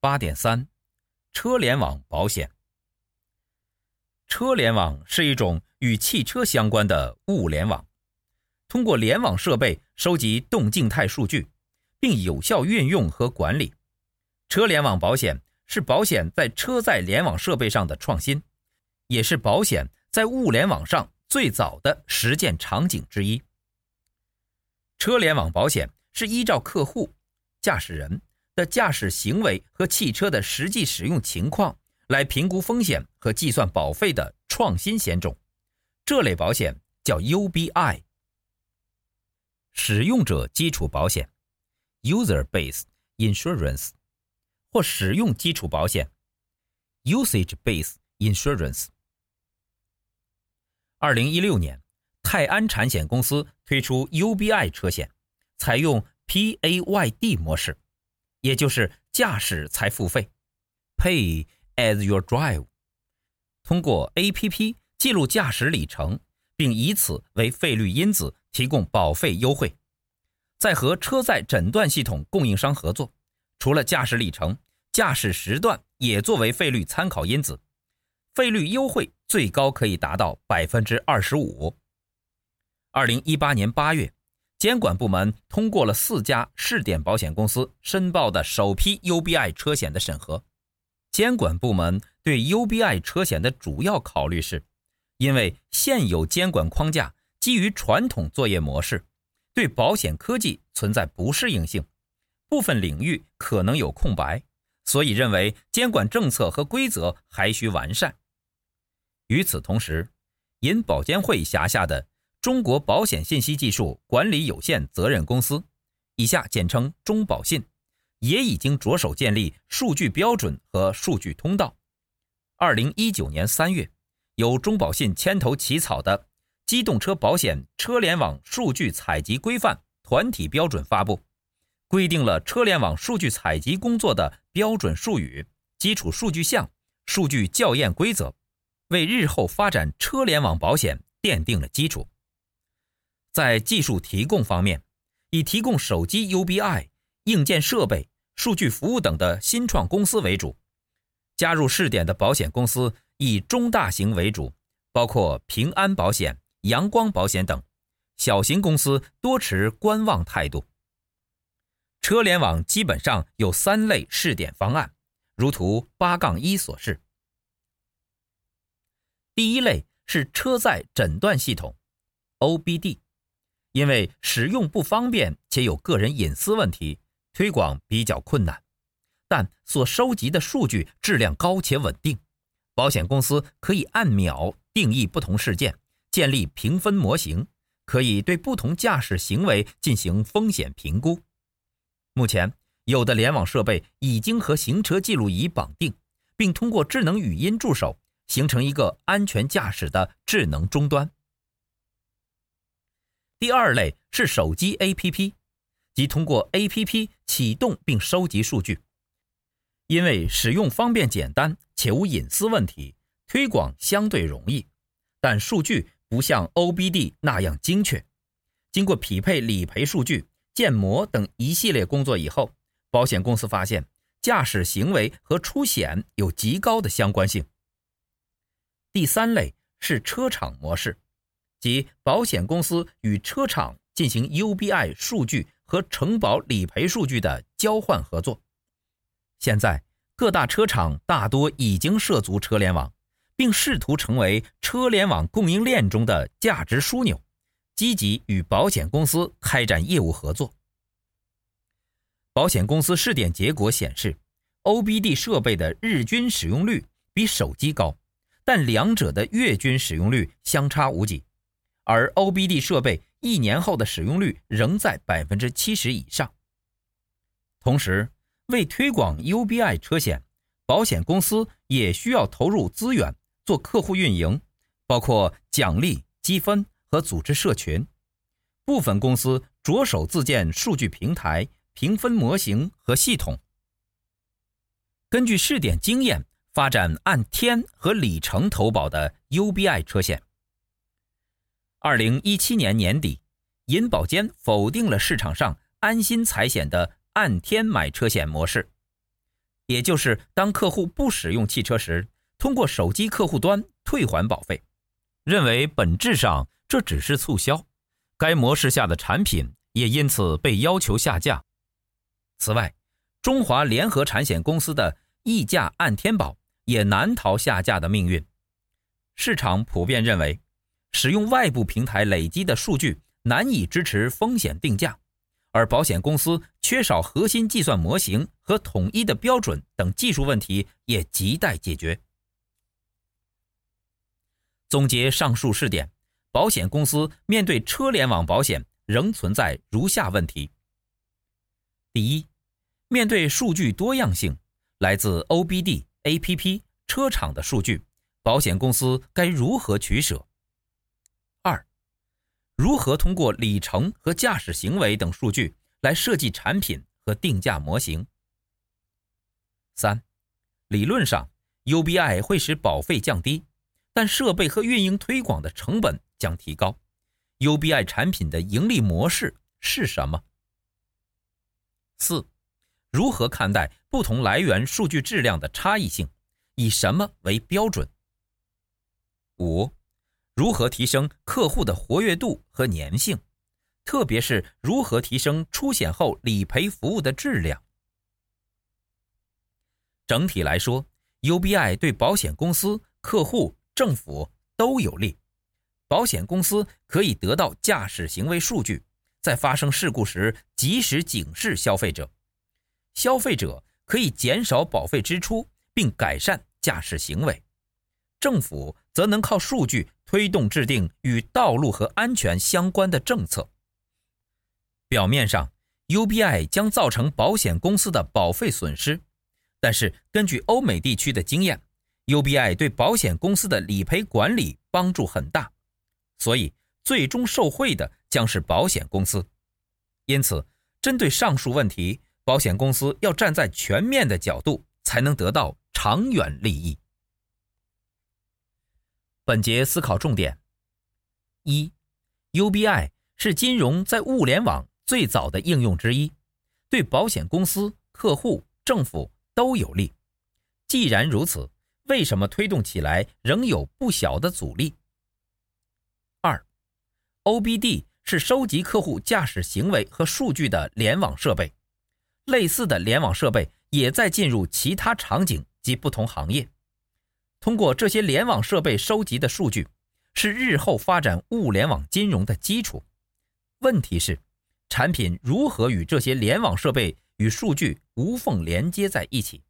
八点三，车联网保险。车联网是一种与汽车相关的物联网，通过联网设备收集动静态数据，并有效运用和管理。车联网保险是保险在车载联网设备上的创新，也是保险在物联网上最早的实践场景之一。车联网保险是依照客户、驾驶人的驾驶行为和汽车的实际使用情况。来评估风险和计算保费的创新险种，这类保险叫 UBI。使用者基础保险 （User Base Insurance） 或使用基础保险 （Usage Base Insurance）。二零一六年，泰安产险公司推出 UBI 车险，采用 PAYD 模式，也就是驾驶才付费，Pay。As you drive，通过 APP 记录驾驶里程，并以此为费率因子提供保费优惠。在和车载诊断系统供应商合作，除了驾驶里程，驾驶时段也作为费率参考因子，费率优惠最高可以达到百分之二十五。二零一八年八月，监管部门通过了四家试点保险公司申报的首批 UBI 车险的审核。监管部门对 UBI 车险的主要考虑是，因为现有监管框架基于传统作业模式，对保险科技存在不适应性，部分领域可能有空白，所以认为监管政策和规则还需完善。与此同时，银保监会辖下的中国保险信息技术管理有限责任公司（以下简称中保信）。也已经着手建立数据标准和数据通道。二零一九年三月，由中保信牵头起草的《机动车保险车联网数据采集规范》团体标准发布，规定了车联网数据采集工作的标准术语、基础数据项、数据校验规则，为日后发展车联网保险奠定了基础。在技术提供方面，以提供手机 UBI。硬件设备、数据服务等的新创公司为主，加入试点的保险公司以中大型为主，包括平安保险、阳光保险等；小型公司多持观望态度。车联网基本上有三类试点方案，如图八杠一所示。第一类是车载诊断系统 （OBD），因为使用不方便且有个人隐私问题。推广比较困难，但所收集的数据质量高且稳定。保险公司可以按秒定义不同事件，建立评分模型，可以对不同驾驶行为进行风险评估。目前，有的联网设备已经和行车记录仪绑定，并通过智能语音助手形成一个安全驾驶的智能终端。第二类是手机 APP。即通过 APP 启动并收集数据，因为使用方便简单且无隐私问题，推广相对容易。但数据不像 OBD 那样精确。经过匹配理赔数据、建模等一系列工作以后，保险公司发现驾驶行为和出险有极高的相关性。第三类是车厂模式，即保险公司与车厂进行 UBI 数据。和承保理赔数据的交换合作。现在各大车厂大多已经涉足车联网，并试图成为车联网供应链中的价值枢纽，积极与保险公司开展业务合作。保险公司试点结果显示，OBD 设备的日均使用率比手机高，但两者的月均使用率相差无几，而 OBD 设备。一年后的使用率仍在百分之七十以上。同时，为推广 UBI 车险，保险公司也需要投入资源做客户运营，包括奖励、积分和组织社群。部分公司着手自建数据平台、评分模型和系统。根据试点经验，发展按天和里程投保的 UBI 车险。二零一七年年底，银保监否定了市场上安心财险的按天买车险模式。也就是当客户不使用汽车时，通过手机客户端退还保费，认为本质上这只是促销，该模式下的产品也因此被要求下架。此外，中华联合产险公司的溢价按天保也难逃下架的命运。市场普遍认为，使用外部平台累积的数据难以支持风险定价，而保险公司缺少核心计算模型和统一的标准等技术问题也亟待解决。总结上述试点，保险公司面对车联网保险仍存在如下问题：第一，面对数据多样性，来自 OBD、APP、车厂的数据，保险公司该如何取舍？如何通过里程和驾驶行为等数据来设计产品和定价模型？三，理论上，UBI 会使保费降低，但设备和运营推广的成本将提高。UBI 产品的盈利模式是什么？四。如何看待不同来源数据质量的差异性？以什么为标准？五、如何提升客户的活跃度和粘性？特别是如何提升出险后理赔服务的质量？整体来说，UBI 对保险公司、客户、政府都有利。保险公司可以得到驾驶行为数据，在发生事故时及时警示消费者。消费者可以减少保费支出，并改善驾驶行为；政府则能靠数据推动制定与道路和安全相关的政策。表面上，UBI 将造成保险公司的保费损失，但是根据欧美地区的经验，UBI 对保险公司的理赔管理帮助很大，所以最终受惠的将是保险公司。因此，针对上述问题，保险公司要站在全面的角度，才能得到长远利益。本节思考重点：一，UBI 是金融在物联网最早的应用之一，对保险公司、客户、政府都有利。既然如此，为什么推动起来仍有不小的阻力？二，OBD 是收集客户驾驶行为和数据的联网设备。类似的联网设备也在进入其他场景及不同行业。通过这些联网设备收集的数据，是日后发展物联网金融的基础。问题是，产品如何与这些联网设备与数据无缝连接在一起？